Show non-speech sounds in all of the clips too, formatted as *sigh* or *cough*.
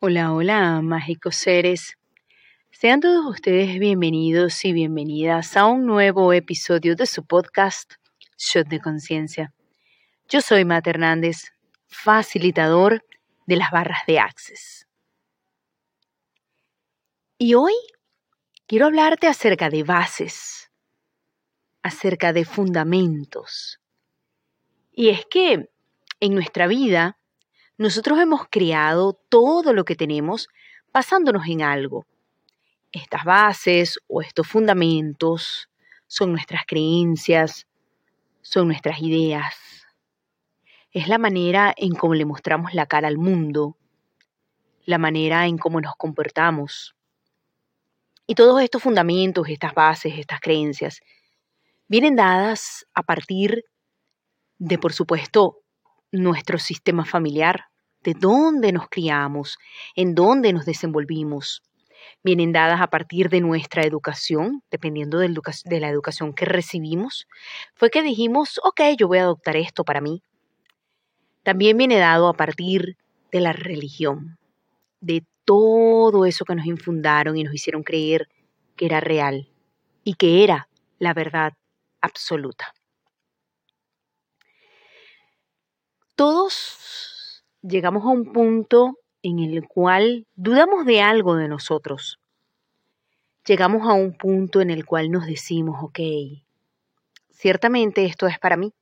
Hola, hola, mágicos seres. Sean todos ustedes bienvenidos y bienvenidas a un nuevo episodio de su podcast Shot de Conciencia. Yo soy Matt Hernández, facilitador de las barras de Access. Y hoy quiero hablarte acerca de bases, acerca de fundamentos. Y es que en nuestra vida nosotros hemos creado todo lo que tenemos basándonos en algo. Estas bases o estos fundamentos son nuestras creencias, son nuestras ideas. Es la manera en cómo le mostramos la cara al mundo, la manera en cómo nos comportamos. Y todos estos fundamentos, estas bases, estas creencias, vienen dadas a partir de, por supuesto, nuestro sistema familiar, de dónde nos criamos, en dónde nos desenvolvimos. Vienen dadas a partir de nuestra educación, dependiendo de la educación que recibimos. Fue que dijimos, ok, yo voy a adoptar esto para mí. También viene dado a partir de la religión, de todo eso que nos infundaron y nos hicieron creer que era real y que era la verdad absoluta. Todos llegamos a un punto en el cual dudamos de algo de nosotros. Llegamos a un punto en el cual nos decimos, ok, ciertamente esto es para mí.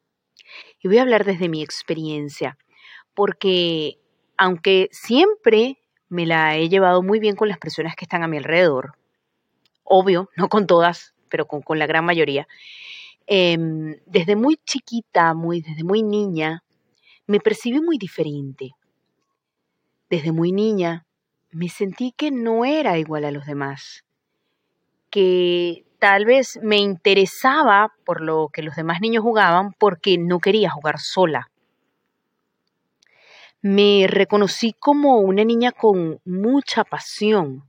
Y voy a hablar desde mi experiencia, porque aunque siempre me la he llevado muy bien con las personas que están a mi alrededor, obvio, no con todas, pero con, la gran mayoría, em, desde muy chiquita, muy, desde muy niña, me percibí muy diferente. Desde muy niña me sentí que no era igual a los demás, que tal vez me interesaba por lo que los demás niños jugaban porque no quería jugar sola. Me reconocí como una niña con mucha pasión,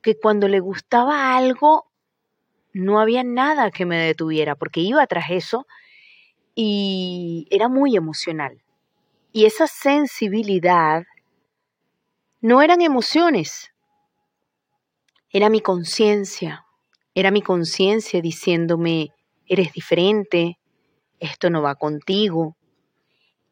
que cuando le gustaba algo no había nada que me detuviera, porque iba tras eso y era muy emocional. Y esa sensibilidad no eran emociones, era mi conciencia, era mi conciencia diciéndome, eres diferente, esto no va contigo.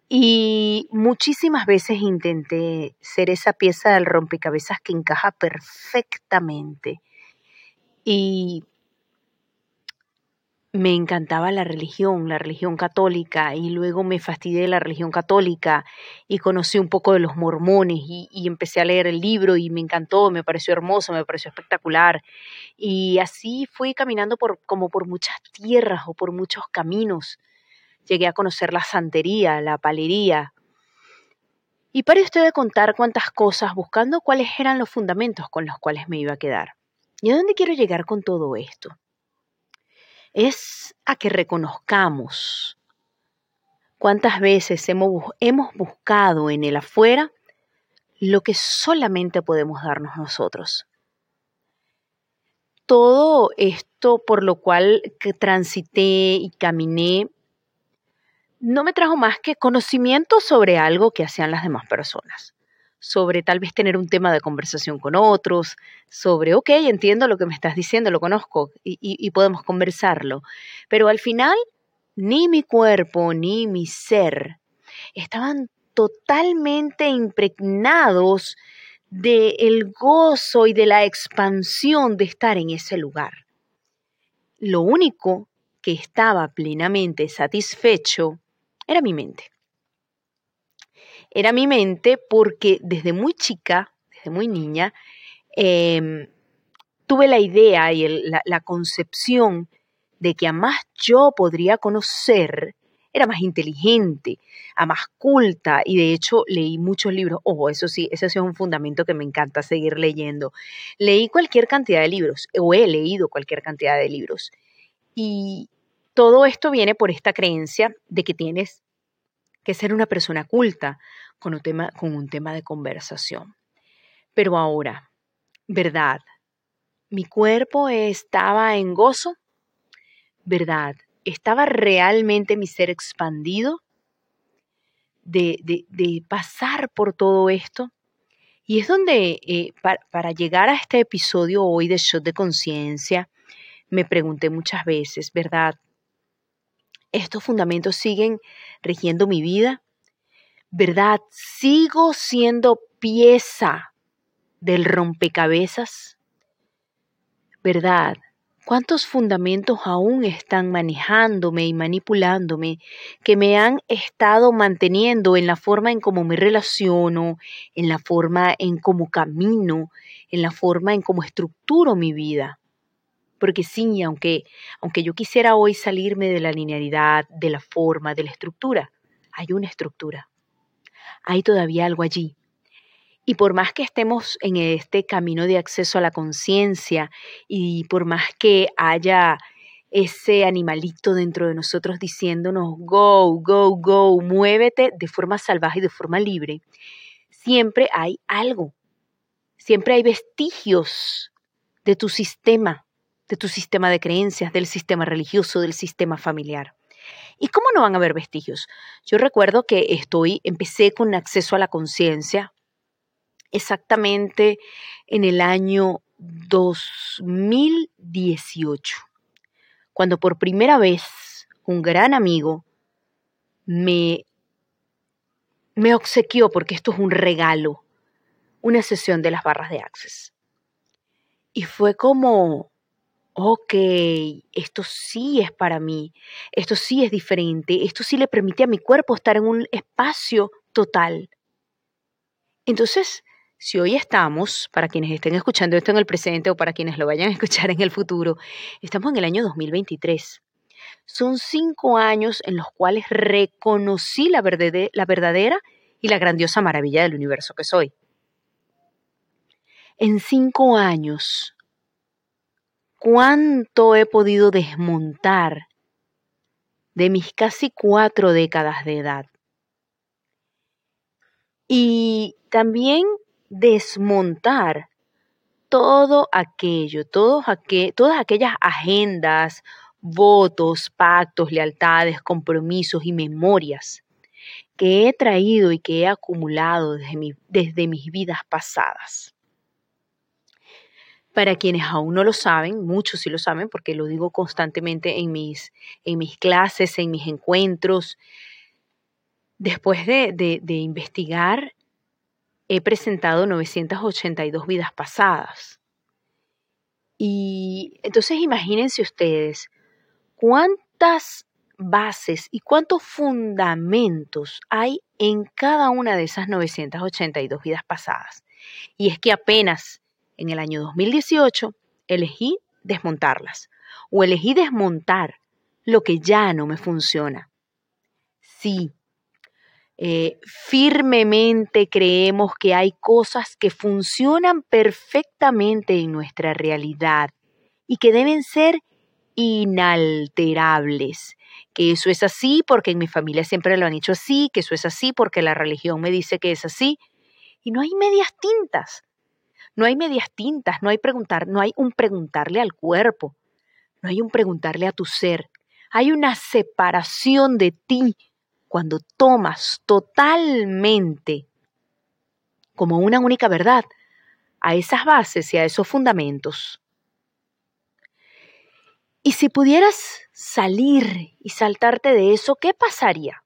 Y muchísimas veces intenté ser esa pieza del rompecabezas que encaja perfectamente. Y me encantaba la religión, la religión católica, y luego me fastidié de la religión católica y conocí un poco de los mormones y, empecé a leer el libro y me encantó, me pareció hermoso, me pareció espectacular. Y así fui caminando por, como por muchas tierras o por muchos caminos. Llegué a conocer la santería, la palería. Y para usted de contar cuántas cosas buscando cuáles eran los fundamentos con los cuales me iba a quedar. ¿Y a dónde quiero llegar con todo esto? Es a que reconozcamos cuántas veces hemos, hemos buscado en el afuera lo que solamente podemos darnos nosotros. Todo esto por lo cual transité y caminé no me trajo más que conocimiento sobre algo que hacían las demás personas sobre tal vez tener un tema de conversación con otros, sobre, ok, entiendo lo que me estás diciendo, lo conozco y, podemos conversarlo. Pero al final, ni mi cuerpo ni mi ser estaban totalmente impregnados del gozo y de la expansión de estar en ese lugar. Lo único que estaba plenamente satisfecho era mi mente era mi mente porque desde muy chica, desde muy niña, em, tuve la idea y la, concepción de que a más yo podría conocer, era más inteligente, a más culta y de hecho leí muchos libros. Ojo, eso sí, ese sí es un fundamento que me encanta seguir leyendo. Leí cualquier cantidad de libros o he leído cualquier cantidad de libros. Y todo esto viene por esta creencia de que tienes que ser una persona culta con un tema, con un tema de conversación. Pero ahora, ¿verdad? ¿Mi cuerpo estaba en gozo? ¿Verdad? ¿Estaba realmente mi ser expandido de, de, de pasar por todo esto? Y es donde, eh, para llegar a este episodio hoy de Shot de Conciencia, me pregunté muchas veces, ¿verdad? ¿Estos fundamentos siguen rigiendo mi vida? ¿Verdad? ¿Sigo siendo pieza del rompecabezas? ¿Verdad? ¿Cuántos fundamentos aún están manejándome y manipulándome que me han estado manteniendo en la forma en cómo me relaciono, en la forma en cómo camino, en la forma en cómo estructuro mi vida? Porque sí, aunque, aunque yo quisiera hoy salirme de la linealidad, de la forma, de la estructura, hay una estructura. Hay todavía algo allí y por más que estemos en este camino de acceso a la conciencia y por más que haya ese animalito dentro de nosotros diciéndonos, go, go, go, muévete de forma salvaje y de forma libre, siempre hay algo, siempre hay vestigios de tu sistema, de tu sistema de creencias, del sistema religioso, del sistema familiar. ¿Y cómo no van a haber vestigios? Yo recuerdo que estoy, empecé con acceso a la conciencia exactamente en el año 2018, cuando por primera vez un gran amigo me, me obsequió, porque esto es un regalo, una sesión de las barras de Access. Y fue como, ok, esto sí es para mí, esto sí es diferente, esto sí le permite a mi cuerpo estar en un espacio total. Entonces, si hoy estamos, para quienes estén escuchando esto en el presente o para quienes lo vayan a escuchar en el futuro, estamos en el año 2023. Son cinco años en los cuales reconocí la, verdadera y la grandiosa maravilla del universo que soy. En cinco años, ¿cuánto he podido desmontar de mis casi cuatro décadas de edad? Y también desmontar todo aquello, todas aquellas agendas, votos, pactos, lealtades, compromisos y memorias que he traído y que he acumulado desde, desde mis vidas pasadas. Para quienes aún no lo saben, muchos sí lo saben porque lo digo constantemente en mis, en mis clases, en mis encuentros, después de, de investigar he presentado 982 vidas pasadas. Y entonces imagínense ustedes cuántas bases y cuántos fundamentos hay en cada una de esas 982 vidas pasadas. Y es que apenas en el año 2018 elegí desmontarlas o elegí desmontar lo que ya no me funciona. Sí, eh, firmemente creemos que hay cosas que funcionan perfectamente en nuestra realidad y que deben ser inalterables. Que eso es así porque en mi familia siempre lo han hecho así, que eso es así porque la religión me dice que es así. Y no hay medias tintas. No hay medias tintas, no hay preguntar, no hay un preguntarle al cuerpo, no hay un preguntarle a tu ser. Hay una separación de ti cuando tomas totalmente como una única verdad a esas bases y a esos fundamentos. Y si pudieras salir y saltarte de eso, ¿qué pasaría?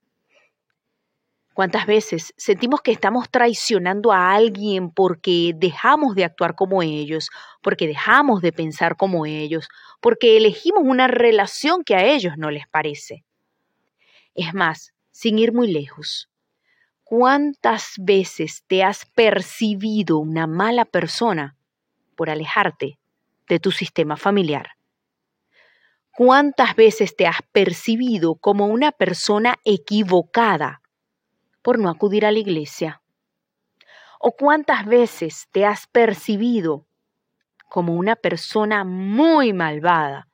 ¿Cuántas veces sentimos que estamos traicionando a alguien porque dejamos de actuar como ellos, porque dejamos de pensar como ellos, porque elegimos una relación que a ellos no les parece? Es más, sin ir muy lejos. ¿Cuántas veces te has percibido una mala persona por alejarte de tu sistema familiar? ¿Cuántas veces te has percibido como una persona equivocada por no acudir a la iglesia? ¿O cuántas veces te has percibido como una persona muy malvada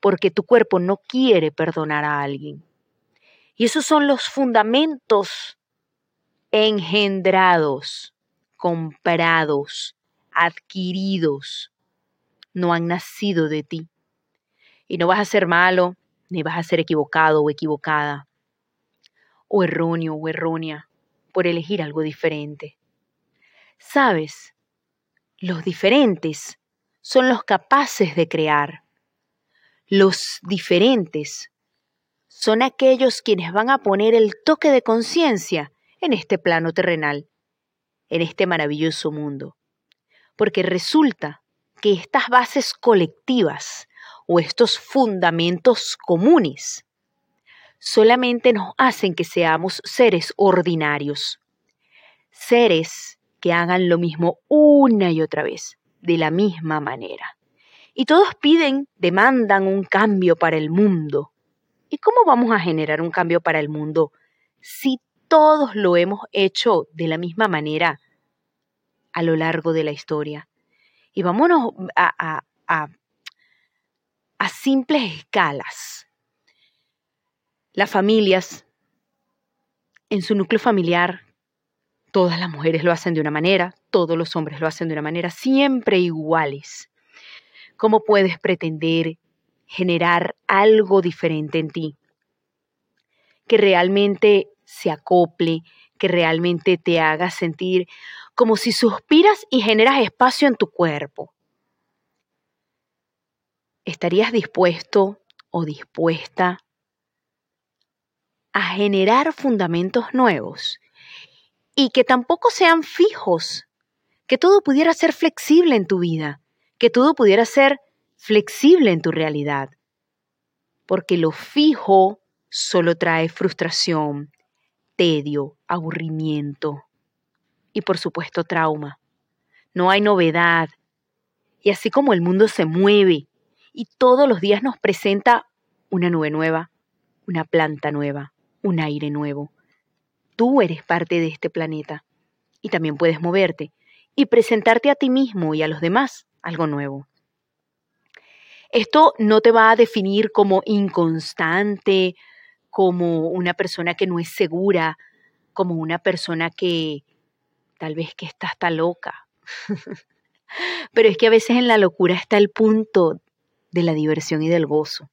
porque tu cuerpo no quiere perdonar a alguien? Y esos son los fundamentos engendrados, comprados, adquiridos. No han nacido de ti. Y no vas a ser malo, ni vas a ser equivocado o equivocada, o erróneo o errónea, por elegir algo diferente. Sabes, los diferentes son los capaces de crear. Los diferentes son aquellos quienes van a poner el toque de conciencia en este plano terrenal, en este maravilloso mundo. Porque resulta que estas bases colectivas o estos fundamentos comunes solamente nos hacen que seamos seres ordinarios, seres que hagan lo mismo una y otra vez, de la misma manera. Y todos piden, demandan un cambio para el mundo. ¿Y cómo vamos a generar un cambio para el mundo si todos lo hemos hecho de la misma manera a lo largo de la historia? Y vámonos a, a, a simples escalas. Las familias, en su núcleo familiar, todas las mujeres lo hacen de una manera, todos los hombres lo hacen de una manera, siempre iguales. ¿Cómo puedes pretender generar algo diferente en ti? Que realmente se acople, que realmente te haga sentir como si suspiras y generas espacio en tu cuerpo. ¿Estarías dispuesto o dispuesta a generar fundamentos nuevos y que tampoco sean fijos, que todo pudiera ser flexible en tu vida, que todo pudiera ser flexible en tu realidad? Porque lo fijo solo trae frustración, tedio, aburrimiento y por supuesto trauma. No hay novedad. Y así como el mundo se mueve y todos los días nos presenta una nube nueva, una planta nueva, un aire nuevo. Tú eres parte de este planeta y también puedes moverte y presentarte a ti mismo y a los demás algo nuevo. Esto no te va a definir como inconstante, como una persona que no es segura, como una persona que tal vez que está hasta loca. *laughs* Pero es que a veces en la locura está el punto de la diversión y del gozo.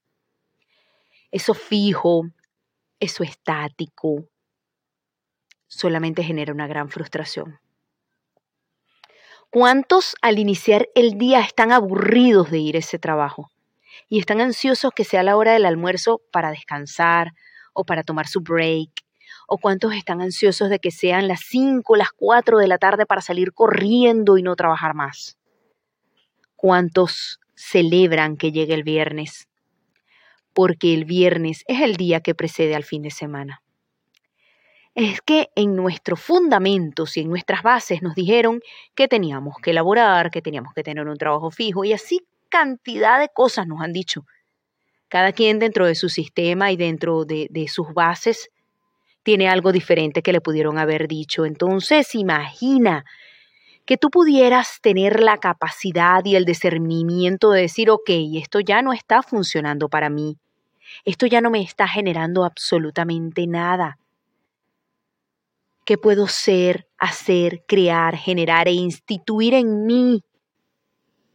Eso fijo, eso estático, solamente genera una gran frustración. ¿Cuántos al iniciar el día están aburridos de ir a ese trabajo y están ansiosos que sea la hora del almuerzo para descansar o para tomar su break? ¿O cuántos están ansiosos de que sean las 5, las 4 de la tarde para salir corriendo y no trabajar más? ¿Cuántos celebran que llegue el viernes, porque el viernes es el día que precede al fin de semana. Es que en nuestros fundamentos y en nuestras bases nos dijeron que teníamos que elaborar, que teníamos que tener un trabajo fijo y así cantidad de cosas nos han dicho. Cada quien dentro de su sistema y dentro de, sus bases tiene algo diferente que le pudieron haber dicho. Entonces, imagina que tú pudieras tener la capacidad y el discernimiento de decir, ok, esto ya no está funcionando para mí, esto ya no me está generando absolutamente nada. ¿Qué puedo ser, hacer, crear, generar e instituir en mí?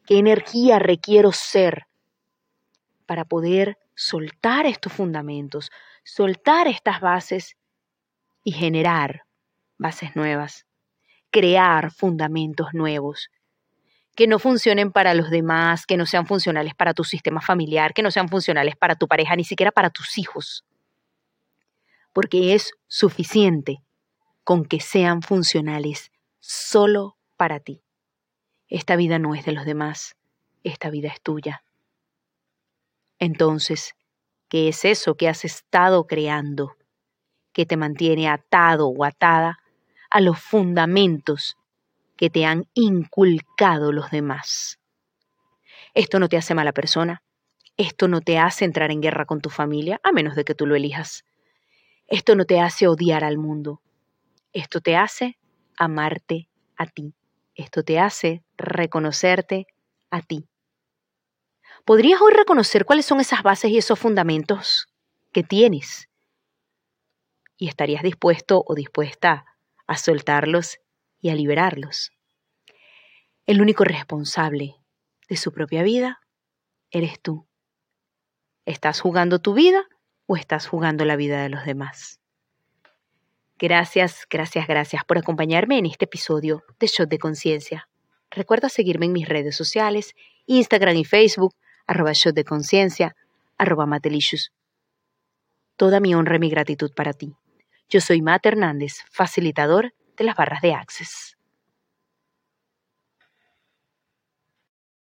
¿Qué energía requiero ser para poder soltar estos fundamentos, soltar estas bases y generar bases nuevas? Crear fundamentos nuevos que no funcionen para los demás, que no sean funcionales para tu sistema familiar, que no sean funcionales para tu pareja, ni siquiera para tus hijos. Porque es suficiente con que sean funcionales solo para ti. Esta vida no es de los demás, esta vida es tuya. Entonces, ¿qué es eso que has estado creando que te mantiene atado o atada a los fundamentos que te han inculcado los demás. Esto no te hace mala persona, esto no te hace entrar en guerra con tu familia, a menos de que tú lo elijas. Esto no te hace odiar al mundo, esto te hace amarte a ti, esto te hace reconocerte a ti. ¿Podrías hoy reconocer cuáles son esas bases y esos fundamentos que tienes? ¿Y estarías dispuesto o dispuesta a soltarlos y a liberarlos. El único responsable de su propia vida eres tú. ¿Estás jugando tu vida o estás jugando la vida de los demás? Gracias, gracias, gracias por acompañarme en este episodio de Shot de Conciencia. Recuerda seguirme en mis redes sociales, Instagram y Facebook, arroba Shot de Conciencia, arroba Matelicious. Toda mi honra y mi gratitud para ti. Yo soy Matt Hernández, facilitador de las barras de Access.